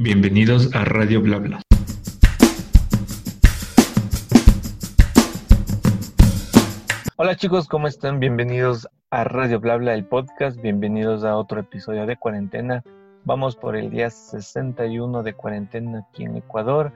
Bienvenidos a Radio Blabla. Hola chicos, ¿cómo están? Bienvenidos a Radio Blabla, el podcast. Bienvenidos a otro episodio de cuarentena. Vamos por el día 61 de cuarentena aquí en Ecuador.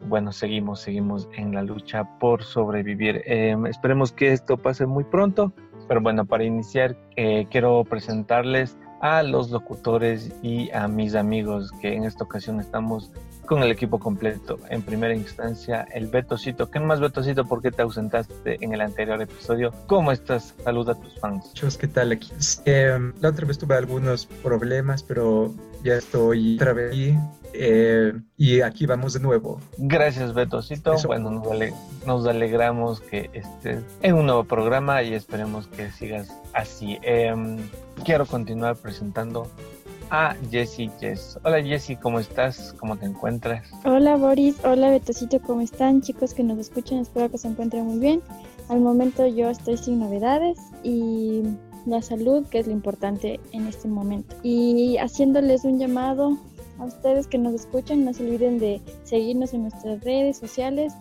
Bueno, seguimos, seguimos en la lucha por sobrevivir. Em, esperemos que esto pase muy pronto. Pero bueno, para iniciar, eh, quiero presentarles a los locutores y a mis amigos que en esta ocasión estamos con el equipo completo. En primera instancia, el Betocito. ¿Qué más, Betocito? ¿Por qué te ausentaste en el anterior episodio? ¿Cómo estás? Saluda a tus fans. Chicos, ¿qué tal aquí? Eh, la otra vez tuve algunos problemas, pero ya estoy otra vez aquí. Eh, y aquí vamos de nuevo. Gracias, Betocito. Bueno, nos, alegramos que estés en un nuevo programa y esperemos que sigas así. Em, quiero continuar presentando a Jessie Jess. Hola Jessie, ¿cómo estás? ¿Cómo te encuentras? Hola Boris, hola Betocito, ¿cómo están? Chicos que nos escuchan, espero que se encuentren muy bien. Al momento yo estoy sin novedades y la salud, que es lo importante en este momento. Y haciéndoles un llamado a ustedes que nos escuchan, no se olviden de seguirnos en nuestras redes sociales,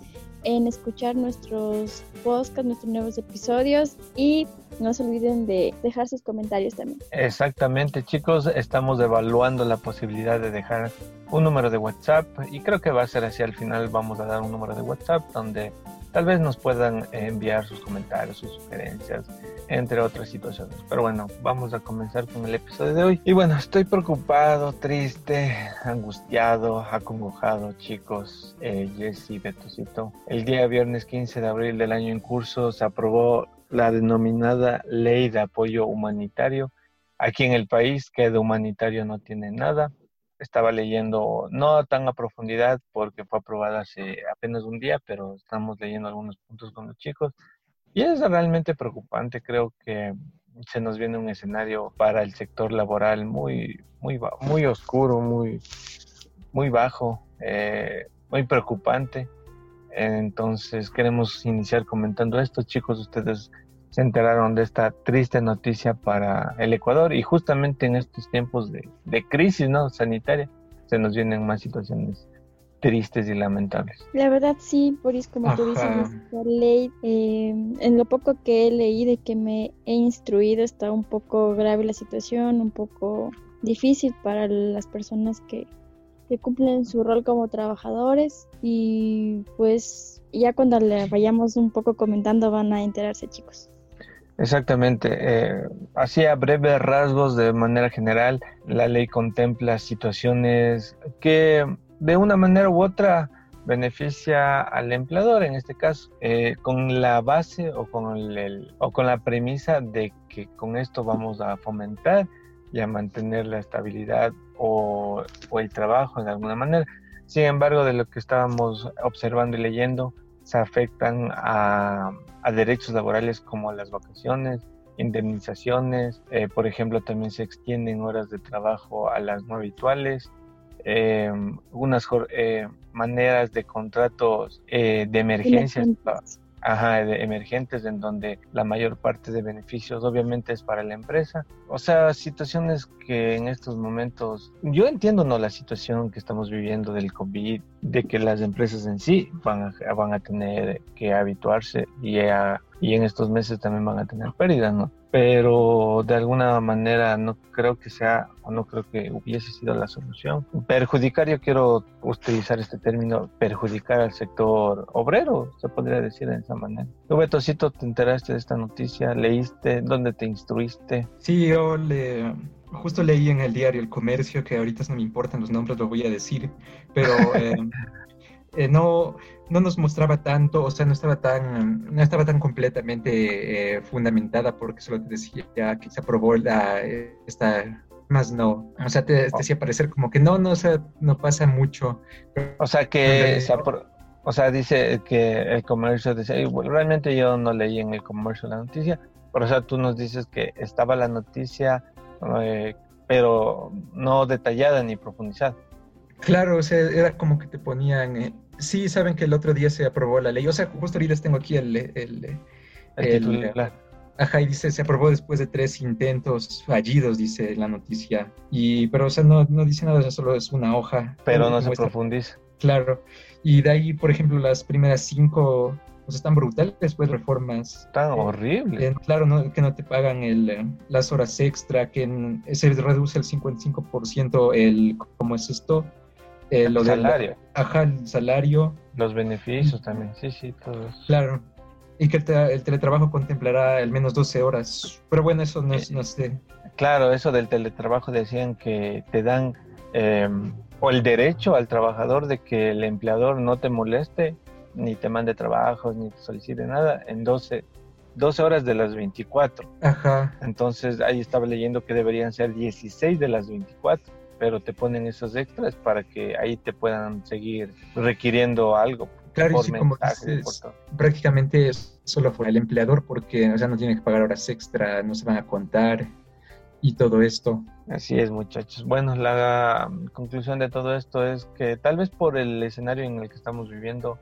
en escuchar nuestros podcasts, nuestros nuevos episodios y no se olviden de dejar sus comentarios también. Exactamente, chicos, estamos evaluando la posibilidad de dejar un número de WhatsApp y creo que va a ser así al final vamos a dar un número de WhatsApp donde tal vez nos puedan enviar sus comentarios, sus sugerencias, entre otras situaciones. Pero bueno, vamos a comenzar con el episodio de hoy. Y bueno, estoy preocupado, triste, angustiado, acongojado, chicos. Eh, Jesse Betosito. El día viernes 15 de abril del año en curso se aprobó la denominada Ley de Apoyo Humanitario aquí en el país, que de humanitario no tiene nada estaba leyendo, no tan a profundidad porque fue aprobada hace apenas un día, pero estamos leyendo algunos puntos con los chicos. Y es realmente preocupante, creo que se nos viene un escenario para el sector laboral muy, muy, muy oscuro, muy, muy bajo, eh, muy preocupante. Entonces queremos iniciar comentando esto, chicos, ustedes se enteraron de esta triste noticia para el Ecuador y justamente en estos tiempos de, crisis ¿no? sanitaria se nos vienen más situaciones tristes y lamentables. La verdad sí, Boris, como tú dices, la ley, eh, en lo poco que he leído y que me he instruido está un poco grave la situación, un poco difícil para las personas que, que cumplen su rol como trabajadores y pues ya cuando le vayamos un poco comentando van a enterarse chicos. Exactamente. Eh, así a breves rasgos, de manera general, la ley contempla situaciones que de una manera u otra beneficia al empleador, en este caso, eh, con la base o con, el, o con la premisa de que con esto vamos a fomentar y a mantener la estabilidad o, o el trabajo de alguna manera. Sin embargo, de lo que estábamos observando y leyendo, se afectan a, derechos laborales como las vacaciones, indemnizaciones, eh, por ejemplo, también se extienden horas de trabajo a las no habituales, eh, unas eh, maneras de contratos de emergencia ajá, de emergentes en donde la mayor parte de beneficios obviamente es para la empresa. O sea, situaciones que en estos momentos, yo entiendo no la situación que estamos viviendo del COVID, de que las empresas en sí van a, van a tener que habituarse y, y en estos meses también van a tener pérdidas, ¿no? Pero de alguna manera no creo que sea o no creo que hubiese sido la solución. Perjudicar, yo quiero utilizar este término, perjudicar al sector obrero, se podría decir de esa manera. Tú, Betocito, te enteraste de esta noticia, leíste, ¿dónde te instruiste? Sí, yo le, justo leí en el diario El Comercio, que ahorita no me importan los nombres, lo voy a decir, pero... Eh, eh, no, no nos mostraba tanto, o sea, no estaba tan, no estaba tan completamente eh, fundamentada porque solo te decía que se aprobó la, esta, más no, o sea, te, hacía parecer como que no, no, o sea, no pasa mucho. O sea, que o sea, dice que el comercio dice, realmente yo no leí en el comercio la noticia, pero o sea, tú nos dices que estaba la noticia, eh, pero no detallada ni profundizada. Claro, o sea, era como que te ponían, eh, sí, saben que el otro día se aprobó la ley, o sea, justo ahorita tengo aquí el... el, el, Ajá, y dice, se aprobó después de tres intentos fallidos, dice la noticia. Y, pero, o sea, no, no dice nada, solo es una hoja. Pero no se profundiza. Claro. Y de ahí, por ejemplo, las primeras cinco pues están brutales después reformas. Tan horribles. claro, no, que no te pagan el, eh, las horas extra, que se reduce el 55% el, ¿cómo es esto? Eh, lo salario. ajá, el salario. Los beneficios también, sí, sí, todo eso. Claro. Y que el, teletrabajo contemplará al menos 12 horas. Pero bueno, eso no, es, no sé. Claro, eso del teletrabajo decían que te dan em, o el derecho al trabajador de que el empleador no te moleste, ni te mande trabajos, ni te solicite nada en 12, 12 horas de las 24. Ajá. Entonces ahí estaba leyendo que deberían ser 16 de las 24 pero te ponen esos extras para que ahí te puedan seguir requiriendo algo. Claro, y como dices, prácticamente solo fue el empleador porque o sea, no tiene que pagar horas extra, no se van a contar y todo esto. Así es, muchachos. Bueno, la conclusión de todo esto es que tal vez por el escenario en el que estamos viviendo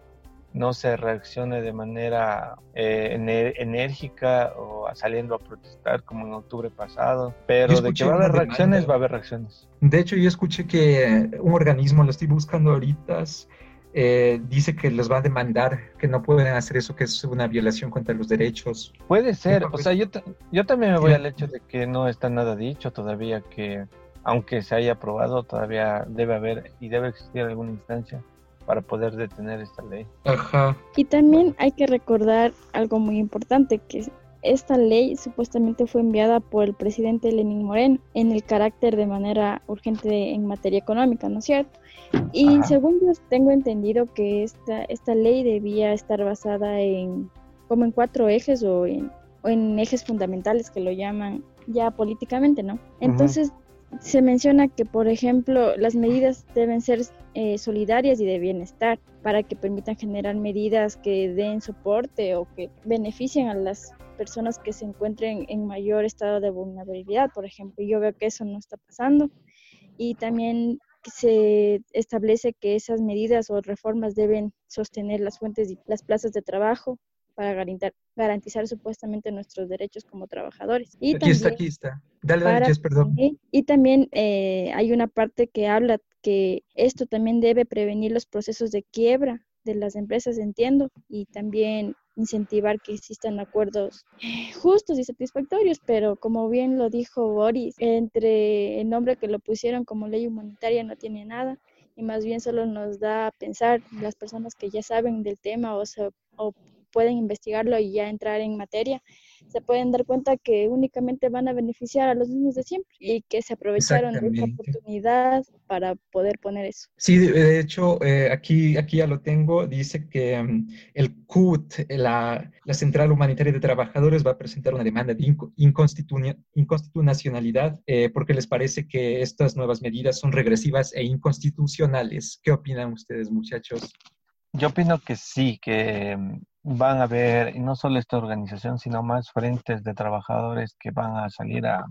no se reaccione de manera eh, enérgica o saliendo a protestar como en octubre pasado, pero de que va a haber reacciones, va a haber reacciones. De hecho, yo escuché que un organismo, lo estoy buscando ahorita, eh, dice que los va a demandar, que no pueden hacer eso, que es una violación contra los derechos. Puede ser, o sea, yo, yo también me voy al hecho de que no está nada dicho todavía, que aunque se haya aprobado, todavía debe haber y debe existir alguna instancia para poder detener esta ley. Ajá. Y también hay que recordar algo muy importante, que esta ley supuestamente fue enviada por el presidente Lenín Moreno en el carácter de manera urgente en materia económica, ¿no es cierto? Y según yo tengo entendido que esta, esta ley debía estar basada en como en cuatro ejes o en, en ejes fundamentales que lo llaman ya políticamente, ¿no? Entonces se menciona que, por ejemplo, las medidas deben ser eh, solidarias y de bienestar para que permitan generar medidas que den soporte o que beneficien a las personas que se encuentren en mayor estado de vulnerabilidad, por ejemplo. Yo veo que eso no está pasando y también se establece que esas medidas o reformas deben sostener las fuentes y las plazas de trabajo para garantizar, garantizar supuestamente nuestros derechos como trabajadores. Y aquí está, aquí está. Dale, dale, perdón. Y, también eh, hay una parte que habla que esto también debe prevenir los procesos de quiebra de las empresas, entiendo, y también incentivar que existan acuerdos justos y satisfactorios, pero como bien lo dijo Boris, entre el nombre que lo pusieron como ley humanitaria no tiene nada y más bien solo nos da a pensar las personas que ya saben del tema o, o pueden investigarlo y ya entrar en materia, se pueden dar cuenta que únicamente van a beneficiar a los mismos de siempre y que se aprovecharon de esta oportunidad para poder poner eso. Sí, de hecho, eh, aquí, aquí ya lo tengo, dice que mm, el CUT, la, la, Central Humanitaria de Trabajadores, va a presentar una demanda de inconstitucionalidad eh, porque les parece que estas nuevas medidas son regresivas e inconstitucionales. ¿Qué opinan ustedes, muchachos? Yo opino que sí, que mm, van a haber, no solo esta organización, sino más frentes de trabajadores que van a salir a,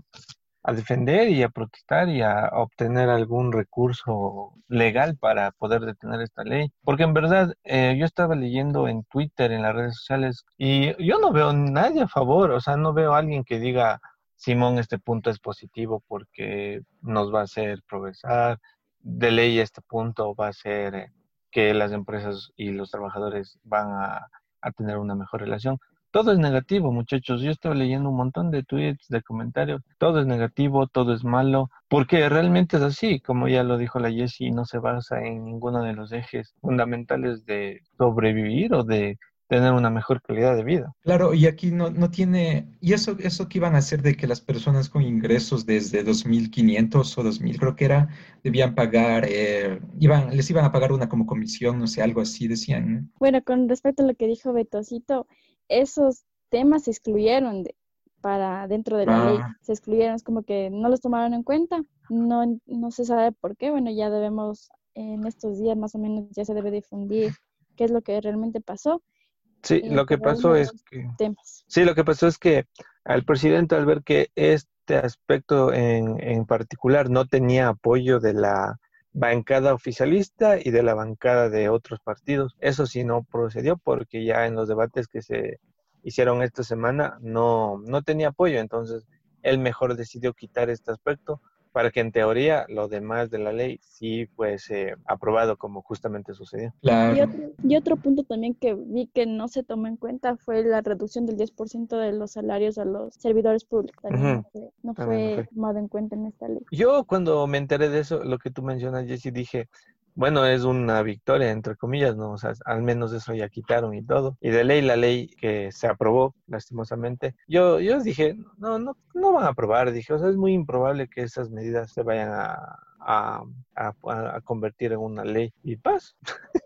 defender y a protestar y a obtener algún recurso legal para poder detener esta ley. Porque en verdad eh, yo estaba leyendo en Twitter, en las redes sociales, y yo no veo nadie a favor, o sea, no veo a alguien que diga, Simón, este punto es positivo porque nos va a hacer progresar, de ley este punto va a ser eh, que las empresas y los trabajadores van a a tener una mejor relación. Todo es negativo, muchachos. Yo estaba leyendo un montón de tweets, de comentarios. Todo es negativo, todo es malo, porque realmente es así, como ya lo dijo la Jessie, no se basa en ninguno de los ejes fundamentales de sobrevivir o de tener una mejor calidad de vida. Claro, y aquí no, no tiene, y eso, eso que iban a hacer de que las personas con ingresos desde 2.500 o 2.000, creo que era, debían pagar, eh, iban, les iban a pagar una como comisión, no sé, algo así decían. Bueno, con respecto a lo que dijo Betosito, esos temas se excluyeron de, para dentro de la ley, ah. se excluyeron, es como que no los tomaron en cuenta, no, no se sabe por qué, bueno, ya debemos, en estos días más o menos ya se debe difundir qué es lo que realmente pasó Sí, lo que pasó es que sí, lo que pasó es que al presidente al ver que este aspecto en, en particular no tenía apoyo de la bancada oficialista y de la bancada de otros partidos. Eso sí no procedió porque ya en los debates que se hicieron esta semana no, no tenía apoyo, entonces él mejor decidió quitar este aspecto para que en teoría lo demás de la ley sí fuese aprobado como justamente sucedió. Y, otro, punto también que vi que no se tomó en cuenta fue la reducción del 10% de los salarios a los servidores públicos. No fue, tomado en cuenta en esta ley. Yo cuando me enteré de eso, lo que tú mencionas, Jessy, dije, bueno, es una victoria, entre comillas, ¿no? O sea, al menos eso ya quitaron y todo. Y de ley, la ley que se aprobó, lastimosamente, yo, yo dije, no, no, no van a aprobar, dije, o sea, es muy improbable que esas medidas se vayan a, a, a, convertir en una ley. Y paz.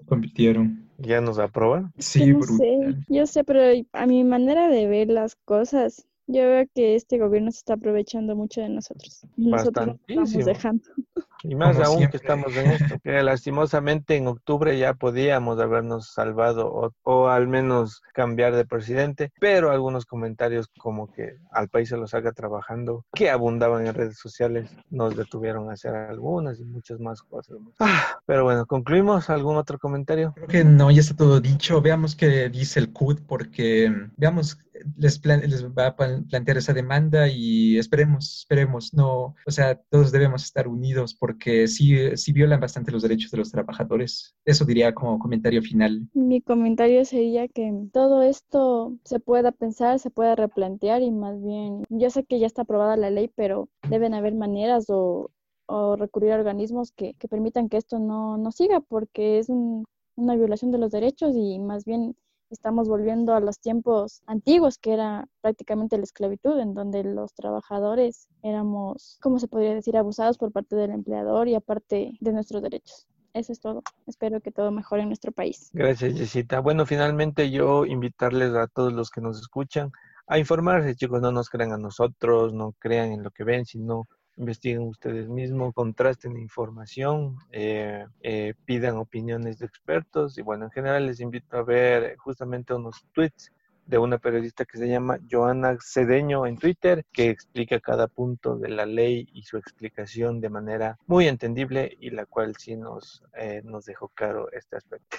Convirtieron. ya nos aprobaron. Sí, yo sé, yo sé, pero a mi manera de ver las cosas, yo veo que este gobierno se está aprovechando mucho de nosotros. Nosotros nos estamos dejando. Y más aún que estamos en esto, que lastimosamente en octubre ya podíamos habernos salvado o, al menos cambiar de presidente, pero algunos comentarios como que al país se lo saca trabajando, que abundaban en redes sociales, nos detuvieron a hacer algunas y muchas más cosas. Ah, pero bueno, ¿concluimos? ¿Algún otro comentario? Creo que no, ya está todo dicho. Veamos qué dice el CUD porque veamos les, les va a plantear esa demanda y esperemos, esperemos, no, o sea, todos debemos estar unidos porque sí, sí violan bastante los derechos de los trabajadores. Eso diría como comentario final. Mi comentario sería que todo esto se pueda pensar, se pueda replantear y más bien, yo sé que ya está aprobada la ley, pero deben haber maneras o, o recurrir a organismos que, permitan que esto no, no siga porque es una violación de los derechos y más bien estamos volviendo a los tiempos antiguos, que era prácticamente la esclavitud, en donde los trabajadores éramos, ¿cómo se podría decir?, abusados por parte del empleador y aparte de nuestros derechos. Eso es todo. Espero que todo mejore en nuestro país. Gracias, Jessita. Bueno, finalmente yo invitarles a todos los que nos escuchan a informarse, chicos, no nos crean a nosotros, no crean en lo que ven, sino investiguen ustedes mismos, contrasten información, eh, eh, pidan opiniones de expertos y bueno, en general les invito a ver justamente unos tweets de una periodista que se llama Joana Cedeño en Twitter, que explica cada punto de la ley y su explicación de manera muy entendible y la cual sí nos, eh, nos dejó claro este aspecto.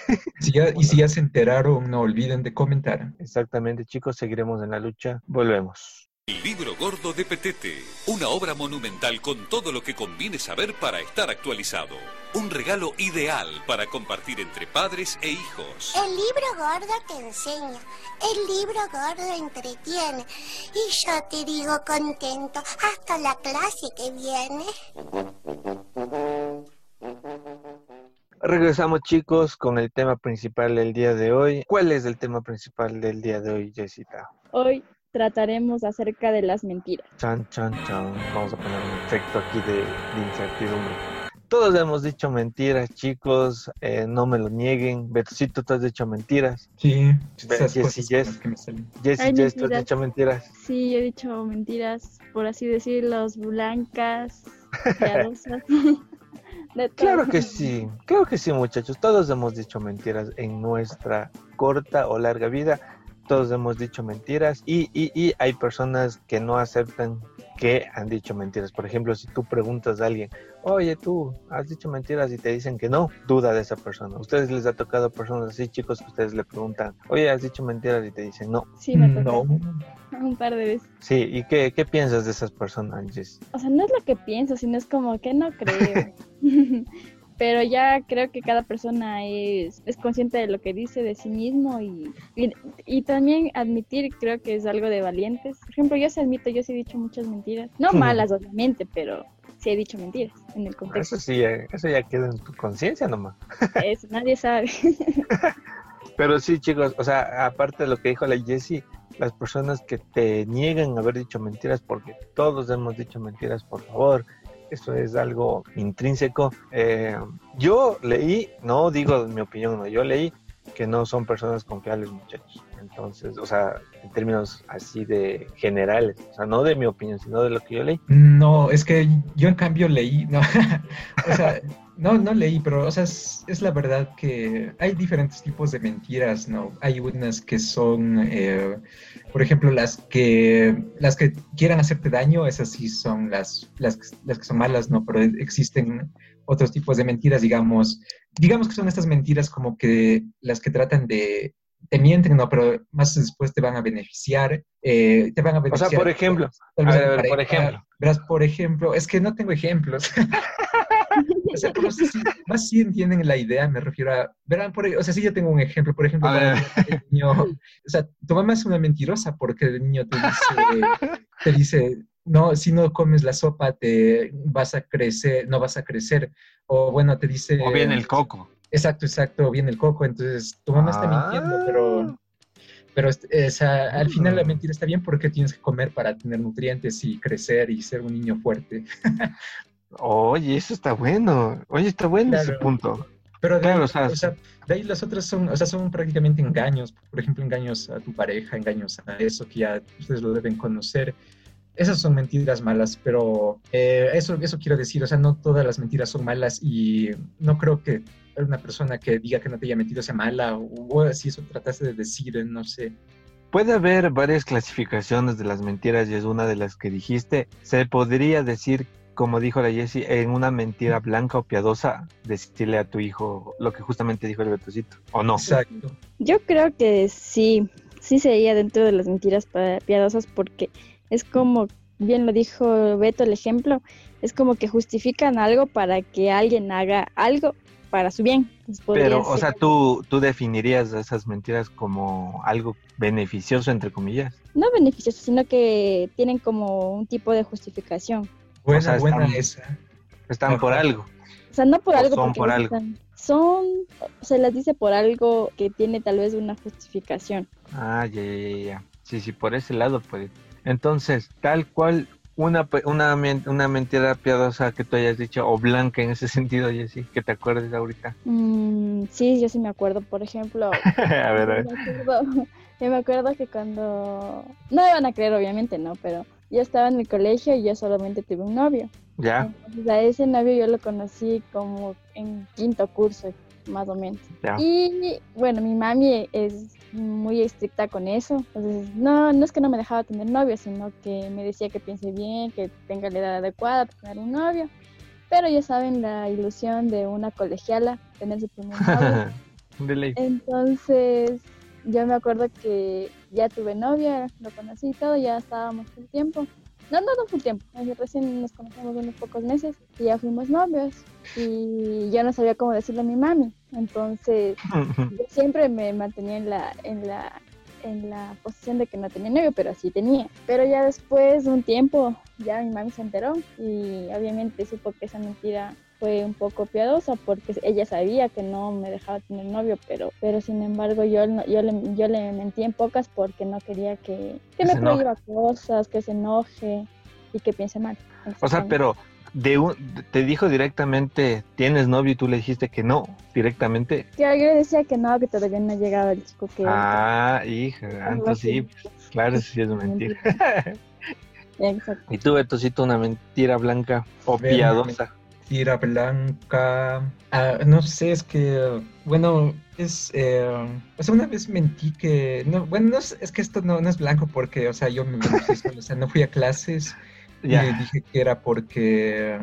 y si ya se enteraron, no olviden de comentar. Exactamente, chicos, seguiremos en la lucha. Volvemos. El libro gordo de Petete, una obra monumental con todo lo que conviene saber para estar actualizado. Un regalo ideal para compartir entre padres e hijos. El libro gordo te enseña, el libro gordo entretiene. Y yo te digo contento hasta la clase que viene. Regresamos chicos con el tema principal del día de hoy. ¿Cuál es el tema principal del día de hoy, Jessica? Hoy trataremos acerca de las mentiras. Chan, chan, chan. Vamos a poner un efecto aquí de, incertidumbre. Todos hemos dicho mentiras, chicos. Eh, no me lo nieguen. Betocito, tú has dicho mentiras. Sí. Jessy, Jess. Jessy, Jess, tú has dicho mentiras. Sí, he dicho mentiras, por así decirlo, blancas, piadosas. claro que sí, claro que sí, muchachos. Todos hemos dicho mentiras en nuestra corta o larga vida todos hemos dicho mentiras y, y, y, hay personas que no aceptan que han dicho mentiras. Por ejemplo, si tú preguntas a alguien, oye, tú has dicho mentiras y te dicen que no, duda de esa persona. ustedes les ha tocado personas así, chicos, que ustedes le preguntan, oye, has dicho mentiras y te dicen no. Sí, me tocó. No. Un par de veces. Sí, ¿y qué, qué piensas de esas personas, O sea, no es lo que pienso, sino es como que no creo. pero ya creo que cada persona es, es consciente de lo que dice de sí mismo y, y, también admitir creo que es algo de valientes. Por ejemplo, yo se admito, yo sí he dicho muchas mentiras, no malas obviamente, pero sí he dicho mentiras en el contexto. Eso sí, eh, eso ya queda en tu conciencia nomás. Eso, nadie sabe. pero sí, chicos, o sea, aparte de lo que dijo la Jessie, las personas que te niegan haber dicho mentiras, porque todos hemos dicho mentiras, por favor, eso es algo intrínseco. Eh, yo leí, no digo mi opinión, no, yo leí que no son personas confiables, muchachos. Entonces, o sea, en términos así de generales, o sea, no de mi opinión, sino de lo que yo leí. No, es que yo en cambio leí, no, o sea, no, no leí, pero, o sea, es, la verdad que hay diferentes tipos de mentiras, ¿no? Hay unas que son, eh, por ejemplo, las que, las que quieran hacerte daño, esas sí son las, las, las que son malas, ¿no? Pero existen otros tipos de mentiras, digamos, digamos que son estas mentiras como que las que tratan de te mienten, no, pero más después te van a beneficiar, eh, te van a O beneficiar. sea, por ejemplo, tal a ver, en a ver, por ejemplo. Verás, por ejemplo, es que no tengo ejemplos. o sea, pero sí, más sí entienden la idea, me refiero a, verán, por, o sea, sí yo tengo un ejemplo, por ejemplo, el niño, o sea, tu mamá es una mentirosa porque el niño te dice, te dice, no, si no comes la sopa te vas a crecer, no vas a crecer, o bueno, te dice... o bien el coco. Exacto, exacto, viene el coco, entonces tu mamá está mintiendo, Ah. pero, pero este, o sea, al final la Mm. mentira está bien porque tienes que comer para tener nutrientes y crecer y ser un niño fuerte. Oye, eso está bueno. Oye, está bueno ese punto. Pero de, Claro, ahí, o sea, o sea, de ahí las otras son, o sea, son prácticamente engaños, por ejemplo, engaños a tu pareja, engaños a eso que ya ustedes lo deben conocer. Esas son mentiras malas, pero eh, eso, eso quiero decir, o sea, no todas las mentiras son malas y no creo que una persona que diga que no te haya mentido sea mala o, o si eso trataste de decir, eh, no sé. Puede haber varias clasificaciones de las mentiras y es una de las que dijiste. Se podría decir, como dijo la Jessie, en una mentira blanca o piadosa, decirle a tu hijo lo que justamente dijo el Betocito. ¿O no? Exacto. Yo creo que sí, sí sería dentro de las mentiras piadosas porque es como, bien lo dijo Beto el ejemplo, es como que justifican algo para que alguien haga algo para su bien. Podría Pero, o sea, tú, tú definirías esas mentiras como algo beneficioso, entre comillas. No beneficioso, sino que tienen como un tipo de justificación. Buena, sea, buena están- esa. Están por algo. O sea, no por algo. son por algo. están- Son, se las dice por algo que tiene tal vez una justificación. Ah, ya, ya, ya. Sí, sí, por ese lado, pues. Entonces, tal cual, una, pe- una, una mentira piadosa que tú hayas dicho, o blanca en ese sentido, Jessy, que te acuerdes ahorita. Mm, sí, yo sí me acuerdo. Por ejemplo, a ver, a ver. Yo me acuerdo, yo me acuerdo que cuando... No me van a creer, obviamente, ¿no? Pero yo estaba en el colegio y yo solamente tuve un novio. Ya, Entonces a ese novio yo lo conocí como en quinto curso, más o menos. ya. Y bueno, mi mami es muy estricta con eso. Entonces, no, no es que no me dejaba tener novio, sino que me decía que piense bien, que tenga la edad adecuada para tener un novio. Pero ya saben la ilusión de una colegiala, tener su primer novio. Entonces, yo me acuerdo que ya tuve novia, lo conocí y todo, ya estábamos full tiempo. No, no, no full tiempo, recién nos conocemos unos pocos meses y ya fuimos novios. Y yo no sabía cómo decirle a mi mami. Entonces, yo siempre me mantenía en la, en la, en la posición de que no tenía novio, pero sí tenía. Pero ya después de un tiempo, ya mi mami se enteró y obviamente supo que esa mentira fue un poco piadosa porque ella sabía que no me dejaba tener novio, pero, pero sin embargo yo, no- yo, le, yo le mentí en pocas porque no quería que, que Que me prohíba cosas, que se enoje y que piense mal. O sea, pero de un, te dijo directamente, ¿tienes novio? Y tú le dijiste que no, directamente. Claro, yo le decía que no, que todavía no llegaba el chico que... Ah, hija, entonces sí, así. claro, eso sí es mentira. Exacto. y tú, Betocito, una mentira blanca o piadosa. Tira blanca. Ah, no sé, es que, bueno, es. eh, o sea, una vez mentí que. No, bueno, no es, es que esto no, no es blanco porque, o sea, yo me mentí o sea, no fui a clases y dije que era porque.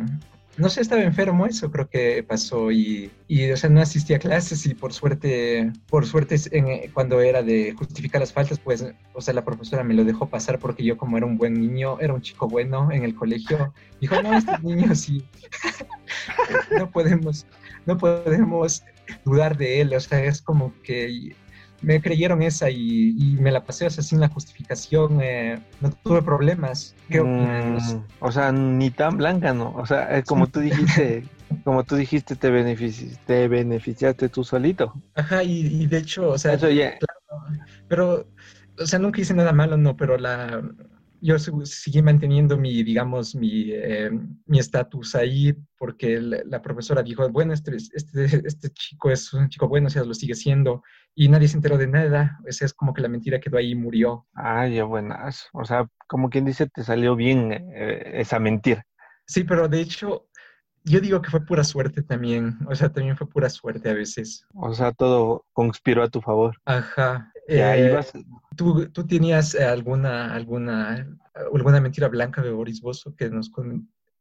No sé, estaba enfermo, eso creo que pasó y, y, o sea, no asistí a clases y por suerte, por suerte, en- eh, cuando era de justificar las faltas, pues, o sea, la profesora me lo dejó pasar porque yo como era un buen niño, era un chico bueno en el colegio, dijo, no, este niño sí, no podemos, no podemos dudar de él, o sea, es como que me creyeron esa y, y me la pasé, o sea, sin la justificación, eh, no tuve problemas. Los- Mm, o sea, ni tan blanca, ¿no? O sea, es como tú dijiste, como tú dijiste, te, benefici- te beneficiaste tú solito. Ajá, y, y de hecho, o sea, Eso ya, pero, o sea, nunca hice nada malo, no, pero la, yo seguí manteniendo mi, digamos, mi eh, mi estatus ahí porque la, la profesora dijo, bueno, este, este, este chico es un chico bueno, o sea, lo sigue siendo, y nadie se enteró de nada, o sea, es como que la mentira quedó ahí y murió. ah, ya buenas. O sea, como quien dice, te salió bien eh, esa mentira. Sí, pero de hecho, yo digo que fue pura suerte también, o sea, también fue pura suerte a veces. O sea, todo conspiró a tu favor. Ajá. Ya Eh, ibas, ¿tú, ¿Tú tenías alguna, alguna, alguna mentira blanca de Boris Bozo que, nos,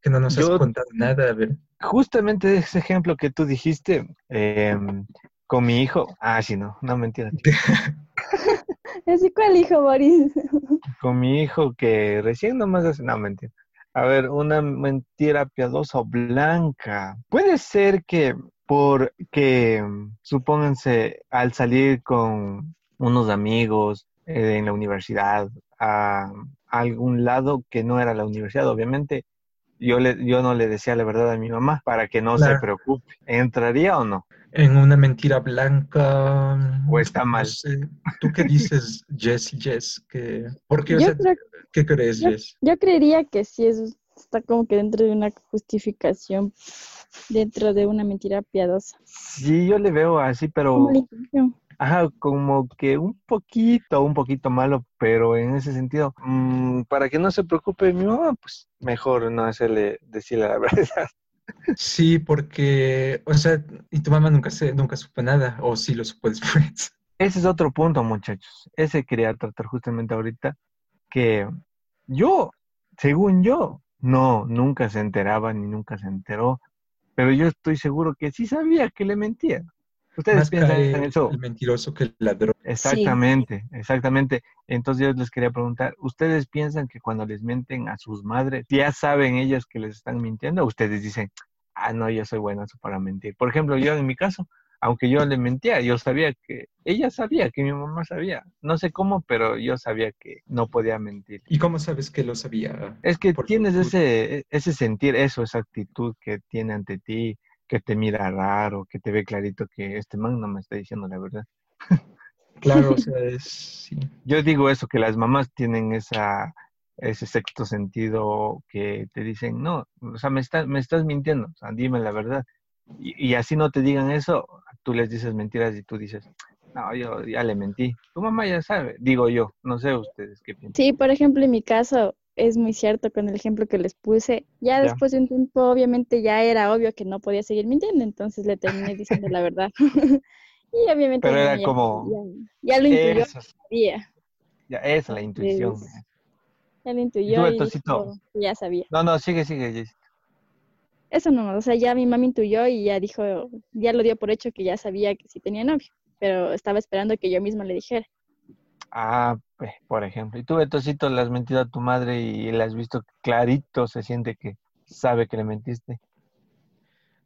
que no nos has contado nada? A ver. justamente ese ejemplo que tú dijiste, em, con mi hijo, ah, sí, no, no mentira. Así cuál hijo, Boris. Con mi hijo que recién nomás hace, no, mentira. A ver, una mentira piadosa o blanca. Puede ser que porque, supónganse, al salir con unos amigos eh, en la universidad a, algún lado que no era la universidad, obviamente, yo, le, yo no le decía la verdad a mi mamá para que no se Claro. preocupe. ¿Entraría o no? En una mentira blanca. ¿O está no mal? sé. ¿Tú qué dices, Jess Jess? ¿Qué, ¿Por qué? O Yo sea, creo- ¿Qué crees, yo- Jess? Yo creería que sí, eso está como que dentro de una justificación, dentro de una mentira piadosa. Sí, yo le veo así, pero... Ajá, como que un poquito, un poquito malo, pero en ese sentido, mm, para que no se preocupe mi mamá, pues mejor no hacerle decirle la verdad. Sí, porque, o sea, y tu mamá nunca se, nunca supo nada, o sí lo supo después. Ese es otro punto, muchachos. Ese quería tratar justamente ahorita, que yo, según yo, no, nunca se enteraba ni nunca se enteró, pero yo estoy seguro que sí sabía que le mentía. ¿Ustedes Más piensan cae en eso? el mentiroso que el ladrón. Exactamente, exactamente. Entonces yo les quería preguntar, ¿ustedes piensan que cuando les mienten a sus madres, ya saben ellas que les están mintiendo? ¿O ustedes dicen, ah, no, yo soy buenazo para mentir? Por ejemplo, yo en mi caso, aunque yo le mentía, yo sabía que, ella sabía que mi mamá sabía. No sé cómo, pero yo sabía que no podía mentir. ¿Y cómo sabes que lo sabía? Es que Por tienes ese, ese sentir, eso, esa actitud que tiene ante ti, que te mira raro, que te ve clarito que este man no me está diciendo la verdad. Claro, o sea, es... Sí. Yo digo eso, que las mamás tienen esa, ese sexto sentido que te dicen, no, o sea, me, está- me estás mintiendo, o sea, dime la verdad. Y, y así no te digan eso, tú les dices mentiras y tú dices, no, yo ya le mentí. Tu mamá ya sabe, digo yo, no sé ustedes qué piensan. Sí, por ejemplo, en mi caso es muy cierto con el ejemplo que les puse. Ya Ya. después de un tiempo, obviamente, ya era obvio que no podía seguir mintiendo, entonces le terminé diciendo la verdad. y obviamente Pero era ya- como- ya, ya lo intuyó, Eso, es- sabía, ya, es la intuición. Es- ya lo intuyó y dijo ya sabía. No, no, sigue, sigue, Jessy. Eso nomás, o sea, ya mi mamá intuyó y ya dijo, ya lo dio por hecho que ya sabía que sí tenía novio, pero estaba esperando que yo misma le dijera. Ah, pues, por ejemplo. Y tú, Betosito, le has mentido a tu madre y le has visto clarito, se siente que sabe que le mentiste.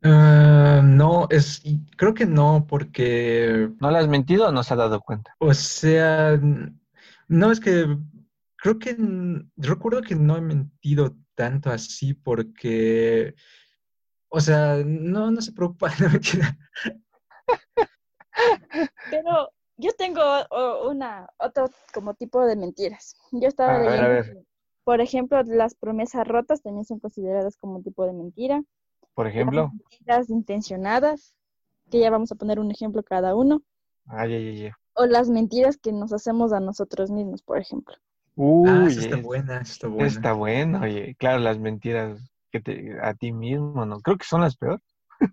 Ah, no, es... Creo que no, porque... ¿No le has mentido o no se ha dado cuenta? O sea, no es que creo que recuerdo que no he mentido tanto así porque, o sea, no, no se preocupa, no mentira. Pero yo tengo o- una, otro como tipo de mentiras. Yo estaba A ver, a leyendo, ver. que, por ejemplo, las promesas rotas también son consideradas como un tipo de mentira. Por ejemplo. Las mentiras intencionadas, que ya vamos a poner un ejemplo cada uno. Ay, ay, ay, ay. O las mentiras que nos hacemos a nosotros mismos, por ejemplo. Uy, Ah, está es- buena, está buena. está bueno. Oye, claro, las mentiras que te, a ti mismo, ¿no? Creo que son las peores.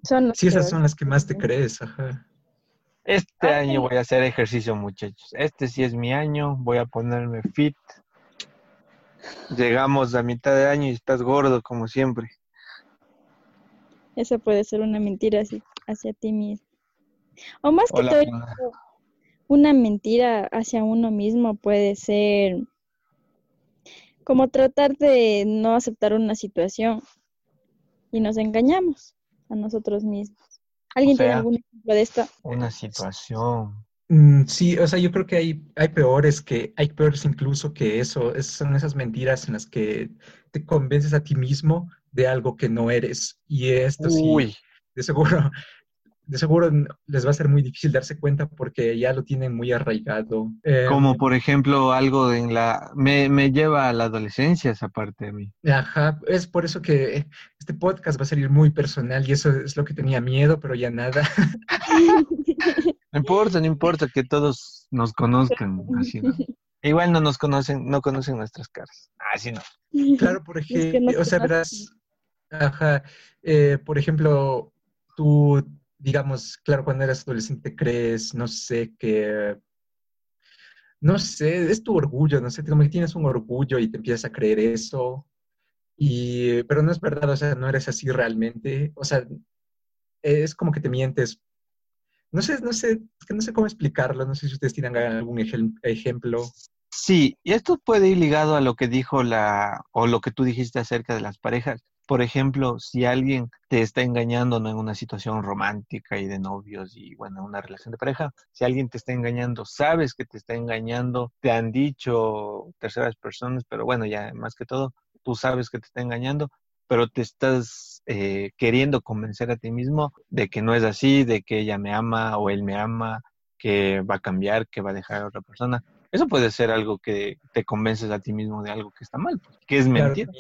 Son las Sí, esas son las que más te crees, ajá. Este Ah, año voy a hacer ejercicio, muchachos. Este sí es mi año. Voy a ponerme fit. Llegamos a mitad de año y estás gordo, como siempre. Esa puede ser una mentira así, hacia ti mismo. O más que Hola, todo, una mentira hacia uno mismo puede ser como tratar de no aceptar una situación y nos engañamos a nosotros mismos. ¿Alguien tiene sea, algún ejemplo de esto? Una situación. Mm, sí, o sea, yo creo que hay, hay peores que, hay peores incluso que eso. Es- son esas mentiras en las que te convences a ti mismo de algo que no eres. Y esto sí, Uy, de seguro, de seguro les va a ser muy difícil darse cuenta porque ya lo tienen muy arraigado. Eh, como por ejemplo algo en la... Me, me lleva a la adolescencia esa parte de mí. Ajá, es por eso que este podcast va a salir muy personal y eso es lo que tenía miedo, pero ya nada. No importa, no importa que todos nos conozcan, así no. Igual no nos conocen, no conocen nuestras caras. Así no. Claro, por Es que ejemplo, no o sea, verás, ajá, eh, por ejemplo, tú, digamos, claro, cuando eras adolescente crees, no sé, que, no sé, es tu orgullo, no sé, como que tienes un orgullo y te empiezas a creer eso, y, pero no es verdad, o sea, no eres así realmente, o sea, es como que te mientes No sé, no sé, no sé cómo explicarlo, no sé si ustedes tienen algún ejemplo. Sí, y esto puede ir ligado a lo que dijo la, o lo que tú dijiste acerca de las parejas. Por ejemplo, si alguien te está engañando ¿no? en una situación romántica y de novios y bueno, una relación de pareja, si alguien te está engañando, sabes que te está engañando, te han dicho terceras personas, pero bueno, ya más que todo, tú sabes que te está engañando, pero te estás eh, queriendo convencer a ti mismo de que no es así, de que ella me ama o él me ama, que va a cambiar, que va a dejar a otra persona. Eso puede ser algo que te convences a ti mismo de algo que está mal, pues, que es mentira.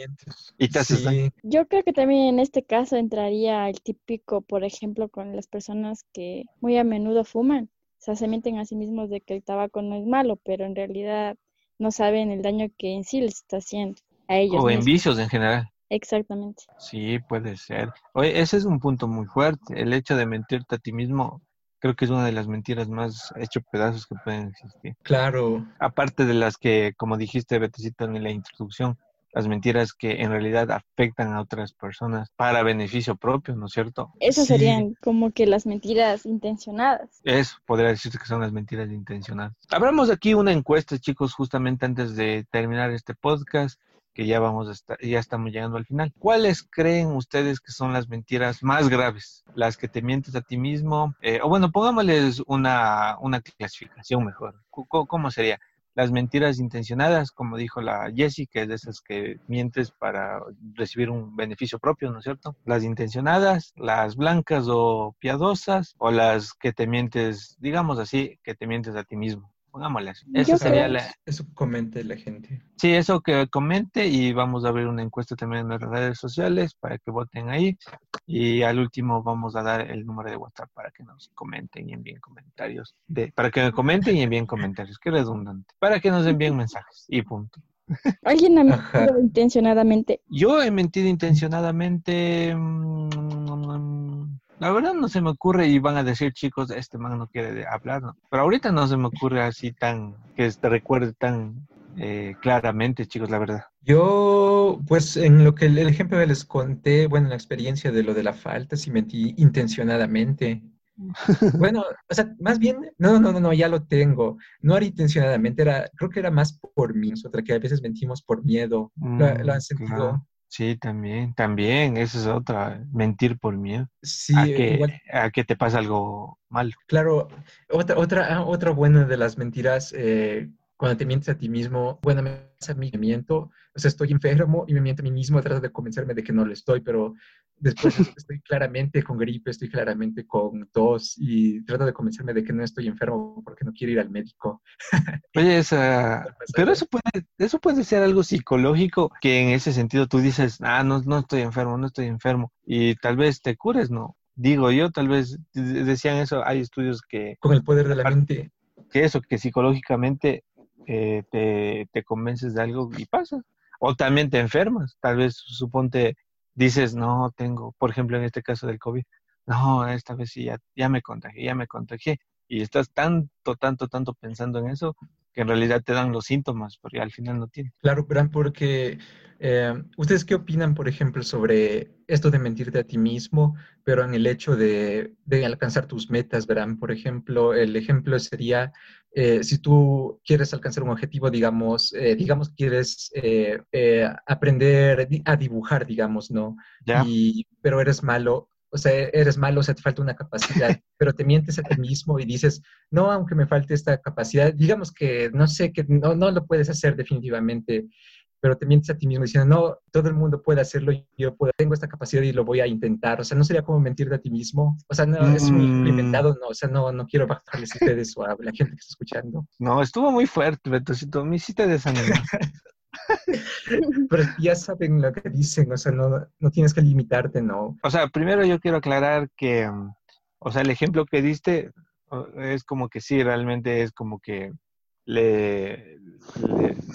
y te haces Yo creo que también en este caso entraría el típico, por ejemplo, con las personas que muy a menudo fuman. O sea, se mienten a sí mismos de que el tabaco no es malo, pero en realidad no saben el daño que en sí les está haciendo a ellos. O en vicios en general. Exactamente. Sí, puede ser. Oye, ese es un punto muy fuerte. El hecho de mentirte a ti mismo creo que es una de las mentiras más hecho pedazos que pueden existir. Claro. Aparte de las que, como dijiste, Betecito, en la introducción, las mentiras que en realidad afectan a otras personas para beneficio propio, ¿no es cierto? Esas serían como que las mentiras intencionadas. Eso, podría decirse que son las mentiras intencionadas. Abramos aquí una encuesta, chicos, justamente antes de terminar este podcast que ya vamos ya estamos llegando al final. ¿Cuáles creen ustedes que son las mentiras más graves? Las que te mientes a ti mismo, eh, o bueno, pongámosles una, una clasificación mejor. ¿Cómo sería? Las mentiras intencionadas, como dijo la Jessie, que es de esas que mientes para recibir un beneficio propio, ¿no es cierto? Las intencionadas, las blancas o piadosas, o las que te mientes, digamos así, que te mientes a ti mismo. Pongámosle Eso sería la... Eso comente la gente. Sí, eso que comente y vamos a abrir una encuesta también en las redes sociales para que voten ahí. Y al último vamos a dar el número de WhatsApp para que nos comenten y envíen comentarios. De, para que me comenten y envíen comentarios. Qué redundante. Para que nos envíen mensajes y punto. ¿Alguien ha mentido intencionadamente? Yo he mentido intencionadamente. Mm, la verdad no se me ocurre y van a decir, chicos, este man no quiere hablar, ¿no? Pero ahorita no se me ocurre así tan, que te recuerde tan eh, claramente, chicos, la verdad. Yo, pues en lo que el, ejemplo que les conté, bueno, la experiencia de lo de la falta, sí mentí intencionadamente. Bueno, o sea, más bien, no, no, no, no, ya lo tengo. No era intencionadamente, era, creo que era más por mí, nosotros que a veces mentimos por miedo. ¿Lo, mm, han sentido? Sí, también, también, esa es otra, mentir por miedo. Sí, a que, a que te pasa algo malo. Claro, otra, otra, ah, otra buena de las mentiras, eh, cuando te mientes a ti mismo, bueno, me mi miento, o sea, estoy enfermo y me miento a mí mismo, trato de convencerme de que no lo estoy, pero después estoy claramente con gripe, estoy claramente con tos y trato de convencerme de que no estoy enfermo porque no quiero ir al médico. Oye, esa, pero eso puede, eso puede ser algo psicológico que en ese sentido tú dices, ah, no, no estoy enfermo, no estoy enfermo y tal vez te cures, ¿no? Digo yo, tal vez decían eso, hay estudios que... Con el poder de la mente. Que eso, que psicológicamente eh, te, convences de algo y pasa. O también te enfermas, tal vez suponte dices, no tengo, por ejemplo, en este caso del COVID, no, esta vez sí ya, ya me contagié, ya me contagié. Y estás tanto, tanto, tanto pensando en eso que en realidad te dan los síntomas, porque al final no tiene. Claro, Bran, porque eh, ¿ustedes qué opinan, por ejemplo, sobre esto de mentirte a ti mismo, pero en el hecho de, de alcanzar tus metas, Bran? Por ejemplo, el ejemplo sería eh, si tú quieres alcanzar un objetivo, digamos, eh, digamos, quieres eh, aprender a dibujar, digamos, ¿no? Y, pero eres malo, o sea, eres malo, o sea, te falta una capacidad, pero te mientes a ti mismo y dices, no, aunque me falte esta capacidad, digamos que no sé, que no, no lo puedes hacer definitivamente, pero te mientes a ti mismo diciendo, no, todo el mundo puede hacerlo, yo puedo, tengo esta capacidad y lo voy a intentar. O sea, no sería como mentirte a ti mismo. O sea, no, es muy mm. inventado, no, o sea, no, no quiero bajarles a ustedes o a la gente que está escuchando. No, estuvo muy fuerte, Betocito, me hiciste desanimar. Pero ya saben lo que dicen, o sea, no, no tienes que limitarte, ¿no? O sea, primero yo quiero aclarar que, o sea, el ejemplo que diste es como que sí, realmente es como que le,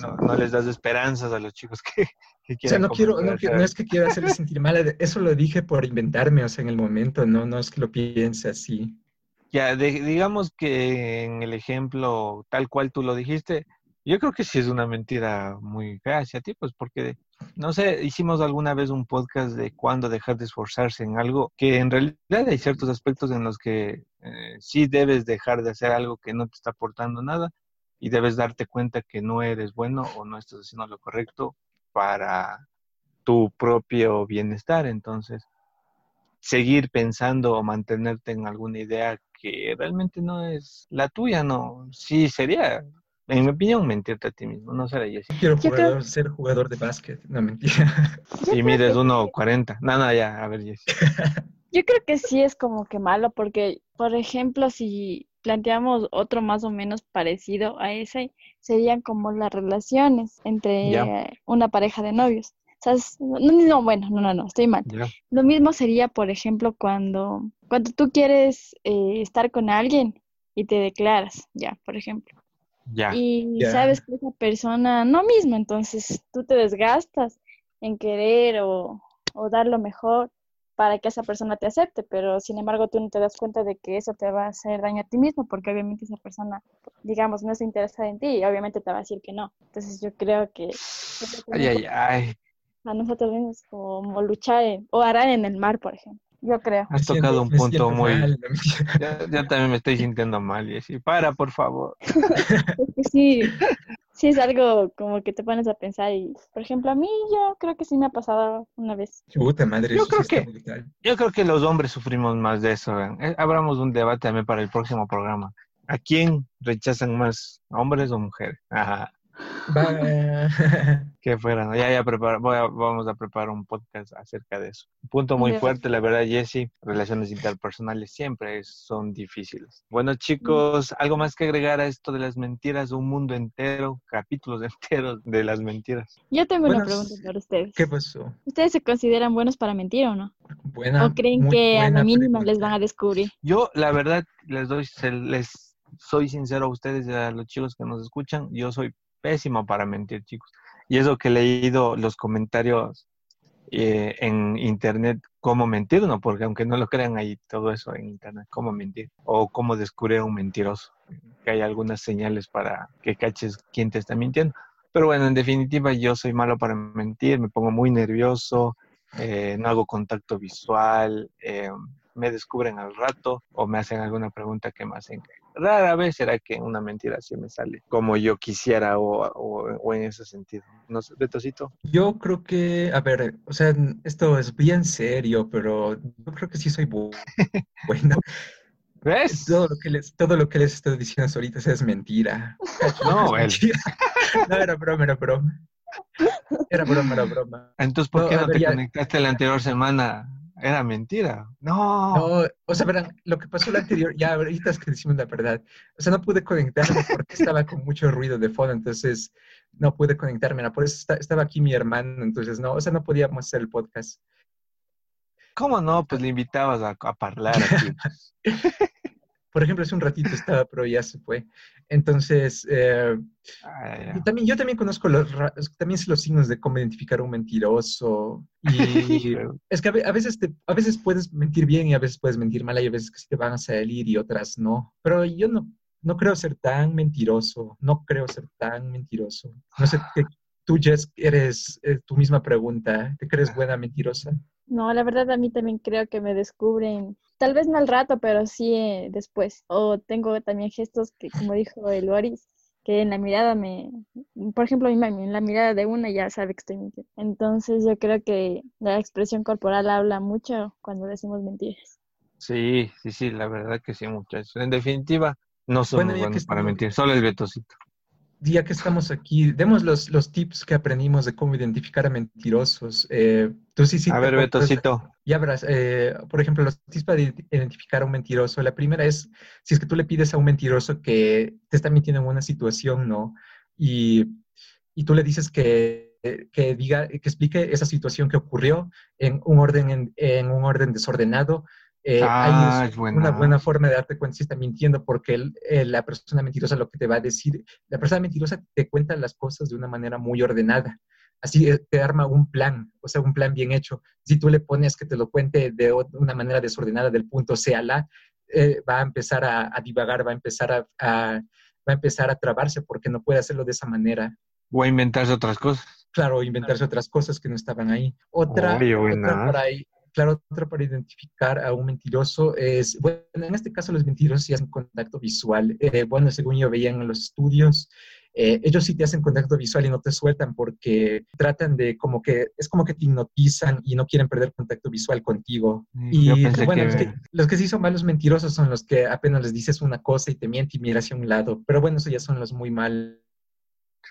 no, les das esperanzas a los chicos que, que O sea, no, quiero, no, es que quiera hacerles sentir mal, eso lo dije por inventarme, o sea, en el momento, no, no es que lo piense así. Ya, digamos que en el ejemplo tal cual tú lo dijiste, yo creo que sí es una mentira muy fea hacia ti, pues porque no sé, hicimos alguna vez un podcast de cuándo dejar de esforzarse en algo, que en realidad hay ciertos aspectos en los que eh, sí debes dejar de hacer algo que no te está aportando nada y debes darte cuenta que no eres bueno o no estás haciendo lo correcto para tu propio bienestar. Entonces, seguir pensando o mantenerte en alguna idea que realmente no es la tuya, no. Sí, sería, en mi opinión, mentirte a ti mismo, no será así. Quiero jugador, ser jugador de básquet, no mentira. Y mides 1.40. No, no, ya, a ver, Jessy. Yo creo que sí es como que malo, porque, por ejemplo, si planteamos otro más o menos parecido a ese, serían como las relaciones entre una pareja de novios. O sea, es- no, no, bueno, no, no, no, estoy mal. Lo mismo sería, por ejemplo, cuando, cuando tú quieres eh, estar con alguien y te declaras, ya, por ejemplo. Ya. Y Ya. sabes que esa persona no mismo, entonces tú te desgastas en querer o, o dar lo mejor para que esa persona te acepte, pero sin embargo tú no te das cuenta de que eso te va a hacer daño a ti mismo, porque obviamente esa persona, digamos, no está interesada en ti y obviamente te va a decir que no. Entonces yo creo que Ay, ay, ay. a nosotros mismos como luchar en- o arar en el mar, por ejemplo. Yo creo. Has tocado siento- un punto muy... mal, ya también me estoy sintiendo mal, Jessy. Para, por favor. Es que sí, sí es algo como que te pones a pensar y, por ejemplo, a mí yo creo que sí me ha pasado una vez. Puta madre, Yo eso creo sí que-. Yo creo que los hombres sufrimos más de eso. vean. Eh, Abramos un debate también para el próximo programa. ¿A quién rechazan más, hombres o mujeres? Ajá. Que fuera, ¿no? Ya, ya prepara- voy a- vamos a preparar un podcast acerca de eso. Un punto muy fuerte, la verdad, Jesse. Relaciones interpersonales siempre es- son difíciles. Bueno, chicos, ¿algo más que agregar a esto de las mentiras? Un mundo entero, capítulos enteros de las mentiras. Yo tengo una Bueno, pregunta sí. para ustedes. ¿Qué pasó? ¿Ustedes se consideran buenos para mentir o no? Buena. ¿O creen que a la mínima les pregunta. van a descubrir? Yo, la verdad, les doy, se- les soy sincero a ustedes y a los chicos que nos escuchan, yo soy pésimo para mentir, chicos. Y eso que he leído los comentarios eh, en internet, cómo mentir, ¿no? Porque aunque no lo crean, hay todo eso en internet, cómo mentir o cómo descubrir a un mentiroso, que hay algunas señales para que caches quién te está mintiendo. Pero bueno, en definitiva, yo soy malo para mentir, me pongo muy nervioso, eh, no hago contacto visual, eh, me descubren al rato o me hacen alguna pregunta que me hacen. Rara vez será que una mentira así me sale como yo quisiera o, o- o en ese sentido. No sé, Betosito. Yo creo que, a ver, o sea, esto es bien serio, pero yo creo que sí soy bu- bueno. ¿Ves? Todo lo que les, todo lo que les estoy diciendo ahorita es mentira. No, Es mentira. No, era broma, era broma. Era broma, era broma. Entonces, ¿por No, qué a no ver, te ya- conectaste la anterior semana? Era mentira. No. No, o sea, verán, lo que pasó la anterior, ya ahorita es que decimos la verdad. O sea, no pude conectarme porque estaba con mucho ruido de fondo, entonces no pude conectarme. Por eso esta- estaba aquí mi hermano, entonces no, o sea, no podíamos hacer el podcast. ¿Cómo no? Pues le invitabas a, a hablar aquí. Por ejemplo, hace un ratito estaba, pero ya se fue. Entonces, eh, y también, yo también conozco los, también sé los signos de cómo identificar a un mentiroso. Y es que a ve- a veces, te- a veces puedes mentir bien y a veces puedes mentir mal. Hay veces que sí te van a salir y otras no. Pero yo no, no creo ser tan mentiroso. No creo ser tan mentiroso. No sé, que tú, Jess, eres eh, tu misma pregunta. ¿Te crees buena mentirosa? No, la verdad a mí también creo que me descubren, tal vez no al rato, pero sí eh, después. O tengo también gestos que, como dijo el Boris, que en la mirada me, por ejemplo, mi mami, en la mirada de una ya sabe que estoy mintiendo. Entonces yo creo que la expresión corporal habla mucho cuando decimos mentiras. Sí, sí, sí, la verdad que sí, muchachos. En definitiva, no somos Bueno, buenos para mentir, solo el Betosito. Ya que estamos aquí, demos los, los tips que aprendimos de cómo identificar a mentirosos. Eh, tú sí, sí. a ver, Betosito. Ya verás, eh, por ejemplo, los tips para ident- identificar a un mentiroso. La primera es, si es que tú le pides a un mentiroso que te está mintiendo en una situación, ¿no? Y, y tú le dices que, que diga, que explique esa situación que ocurrió en un orden, en, en un orden desordenado. Eh, Ah, es buena. una buena forma de darte cuenta si está mintiendo, porque el- eh, la persona mentirosa lo que te va a decir, la persona mentirosa te cuenta las cosas de una manera muy ordenada. Así eh, te arma un plan, o sea, un plan bien hecho. Si tú le pones que te lo cuente de una manera desordenada del punto C a la, eh, va a empezar a, a divagar, va a empezar a, a- va a empezar a trabarse porque no puede hacerlo de esa manera. O a inventarse otras cosas. claro, inventarse otras cosas que no estaban ahí. Otra, otra por ahí, claro, otra para identificar a un mentiroso es, bueno, en este caso los mentirosos sí hacen contacto visual. Eh, bueno, según yo veía en los estudios, eh, ellos sí te hacen contacto visual y no te sueltan porque tratan de como que, es como que te hipnotizan y no quieren perder contacto visual contigo. Y Yo pensé bueno, que- los, que, los que sí son malos mentirosos son los que apenas les dices una cosa y te mienten y mira hacia un lado. Pero bueno, eso ya son los muy mal.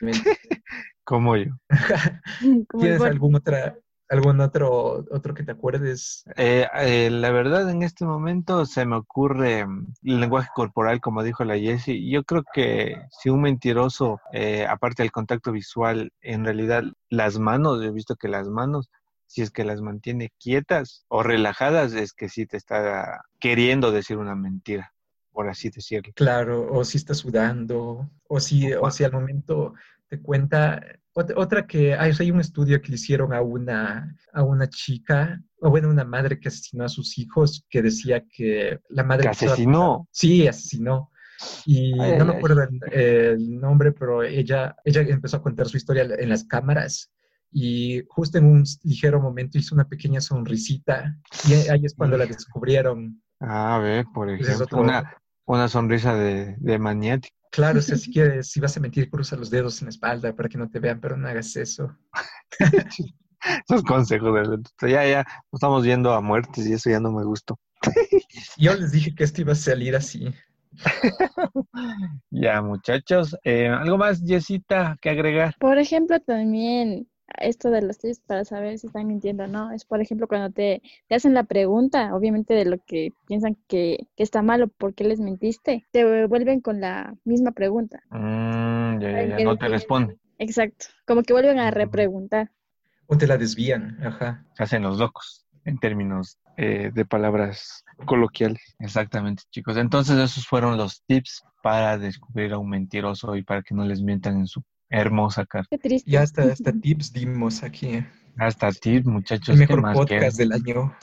Como yo. ¿Tienes algún otra, algún otro, otro que te acuerdes? Eh, eh, la verdad, en este momento se me ocurre mm, el lenguaje corporal, como dijo la Jessie. Yo creo que si un mentiroso, eh, aparte del contacto visual, en realidad las manos, he visto que las manos, si es que las mantiene quietas o relajadas, es que sí te está queriendo decir una mentira, por así decirlo. Claro, o si está sudando, o si, o si al momento te cuenta. Ot- Otra que hay, hay un estudio que le hicieron a una, a una chica, o bueno, una madre que asesinó a sus hijos, que decía que la madre... Que asesinó. Sí, asesinó. Y Ay, no me acuerdo el, el nombre, pero ella, ella empezó a contar su historia en las cámaras y justo en un ligero momento hizo una pequeña sonrisita y ahí es cuando la descubrieron. A ver, por ejemplo, otro- una, una sonrisa de, de maniático. Claro, o sea, si quieres, si vas a mentir, cruza los dedos en la espalda para que no te vean, pero no hagas eso. Esos consejos. Ya, ya, nos estamos yendo a muertes y eso ya no me gustó. Yo les dije que esto iba a salir así. Ya, muchachos. Eh, ¿Algo más, Jessita, que agregar? Por ejemplo, también esto de los tips para saber si están mintiendo o no, es por ejemplo cuando te, te hacen la pregunta, obviamente de lo que piensan que, que está mal o por qué les mentiste, te vuelven con la misma pregunta. Mm, ya, no te decir- responde. Exacto, como que vuelven a repreguntar. O te la desvían, ajá. Se hacen los locos en términos eh, de palabras coloquiales. Exactamente, chicos. Entonces, esos fueron los tips para descubrir a un mentiroso y para que no les mientan en su hermosa cara. Qué triste. Y hasta, hasta tips dimos aquí. Hasta tips, muchachos. El ¿Qué mejor más podcast quieren? del año.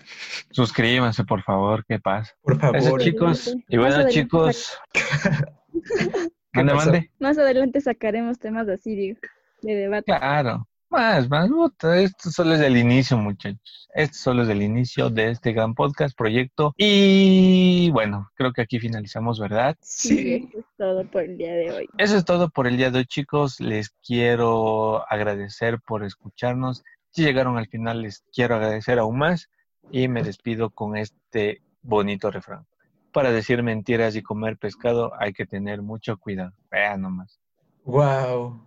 Suscríbanse, por favor. ¿Qué pasa? Por favor. Eso, chicos. Y bueno, chicos. ¿Qué Mande, mande. Más adelante sacaremos temas así, digo, de debate. Claro. Más, más. puta, Esto solo es el inicio, muchachos. Esto solo es el inicio de este gran podcast, proyecto. Y bueno, creo que aquí finalizamos, ¿verdad? Sí, Sí. eso es todo por el día de hoy. Eso es todo por el día de hoy, chicos. Les quiero agradecer por escucharnos. Si llegaron al final, les quiero agradecer aún más. Y me despido con este bonito refrán. Para decir mentiras y comer pescado hay que tener mucho cuidado. Vean nomás. Wow.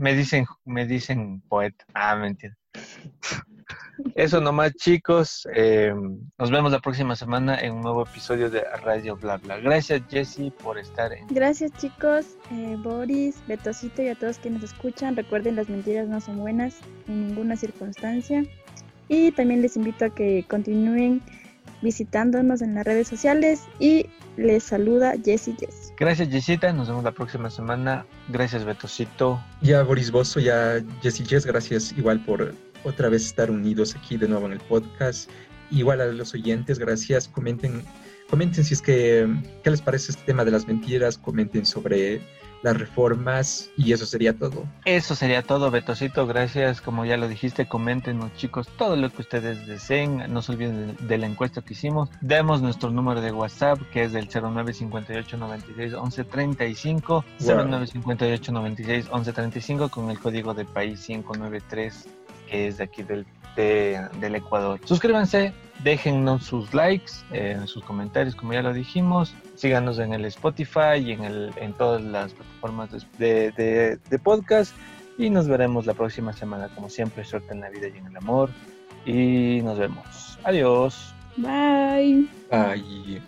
Me dicen, me dicen poeta. Ah, mentira. Eso nomás, chicos. Eh, nos vemos la próxima semana en un nuevo episodio de Radio Bla Bla. Gracias, Jesse, por estar en. Gracias chicos, eh, Boris, Betosito y a todos quienes escuchan. Recuerden, las mentiras no son buenas en ninguna circunstancia. Y también les invito a que continúen visitándonos en las redes sociales y les saluda Jessie Jess. Gracias, Jessita. Nos vemos la próxima semana. Gracias, Betosito. Ya Boris Bozo, ya Jessy Jess, gracias igual por otra vez estar unidos aquí de nuevo en el podcast. Igual a los oyentes, gracias. Comenten, comenten si es que, ¿qué les parece este tema de las mentiras? Comenten sobre las reformas y eso sería todo. Eso sería todo, Betosito. Gracias. Como ya lo dijiste, coméntenos, chicos, todo lo que ustedes deseen. No se olviden de, de la encuesta que hicimos. Demos nuestro número de WhatsApp, que es del 0958 96 11 35. 0958 96 11 35 con el código de país 593, que es de aquí del, de- del Ecuador. Suscríbanse, déjennos sus likes, eh, sus comentarios, como ya lo dijimos. Síganos en el Spotify y en, el, en todas las plataformas de, de- de podcast. Y nos veremos la próxima semana, como siempre. Suerte en la vida y en el amor. Y nos vemos. Adiós. Bye. Ay.